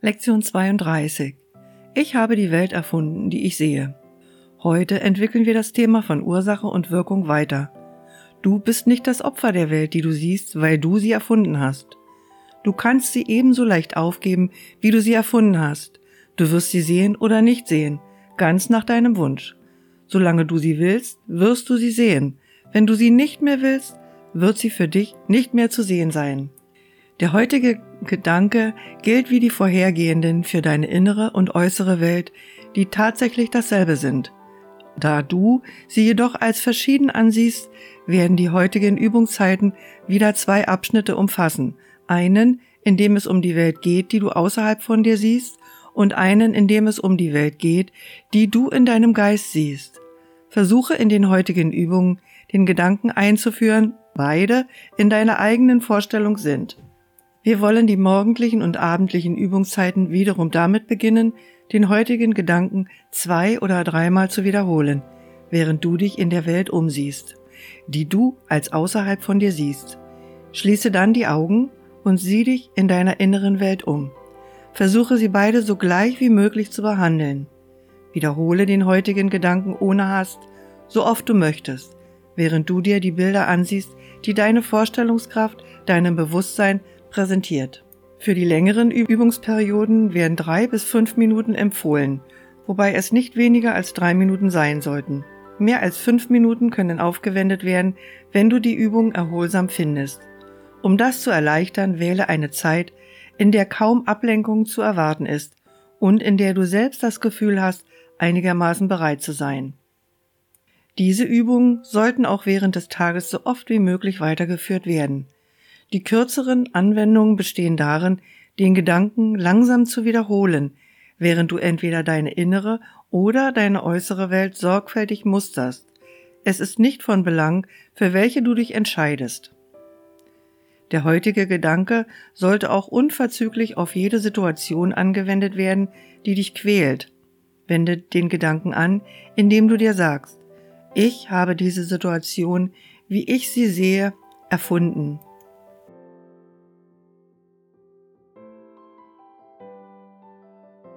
Lektion 32. Ich habe die Welt erfunden, die ich sehe. Heute entwickeln wir das Thema von Ursache und Wirkung weiter. Du bist nicht das Opfer der Welt, die du siehst, weil du sie erfunden hast. Du kannst sie ebenso leicht aufgeben, wie du sie erfunden hast. Du wirst sie sehen oder nicht sehen, ganz nach deinem Wunsch. Solange du sie willst, wirst du sie sehen. Wenn du sie nicht mehr willst, wird sie für dich nicht mehr zu sehen sein. Der heutige Gedanke gilt wie die vorhergehenden für deine innere und äußere Welt, die tatsächlich dasselbe sind. Da du sie jedoch als verschieden ansiehst, werden die heutigen Übungszeiten wieder zwei Abschnitte umfassen. Einen, in dem es um die Welt geht, die du außerhalb von dir siehst, und einen, in dem es um die Welt geht, die du in deinem Geist siehst. Versuche in den heutigen Übungen den Gedanken einzuführen, beide in deiner eigenen Vorstellung sind. Wir wollen die morgendlichen und abendlichen Übungszeiten wiederum damit beginnen, den heutigen Gedanken zwei oder dreimal zu wiederholen, während du dich in der Welt umsiehst, die du als außerhalb von dir siehst. Schließe dann die Augen und sieh dich in deiner inneren Welt um. Versuche sie beide so gleich wie möglich zu behandeln. Wiederhole den heutigen Gedanken ohne Hast, so oft du möchtest, während du dir die Bilder ansiehst, die deine Vorstellungskraft, deinem Bewusstsein präsentiert. Für die längeren Übungsperioden werden drei bis fünf Minuten empfohlen, wobei es nicht weniger als drei Minuten sein sollten. Mehr als fünf Minuten können aufgewendet werden, wenn du die Übung erholsam findest. Um das zu erleichtern, wähle eine Zeit, in der kaum Ablenkung zu erwarten ist und in der du selbst das Gefühl hast, einigermaßen bereit zu sein. Diese Übungen sollten auch während des Tages so oft wie möglich weitergeführt werden. Die kürzeren Anwendungen bestehen darin, den Gedanken langsam zu wiederholen, während du entweder deine innere oder deine äußere Welt sorgfältig musterst. Es ist nicht von Belang, für welche du dich entscheidest. Der heutige Gedanke sollte auch unverzüglich auf jede Situation angewendet werden, die dich quält. Wende den Gedanken an, indem du dir sagst, ich habe diese Situation, wie ich sie sehe, erfunden.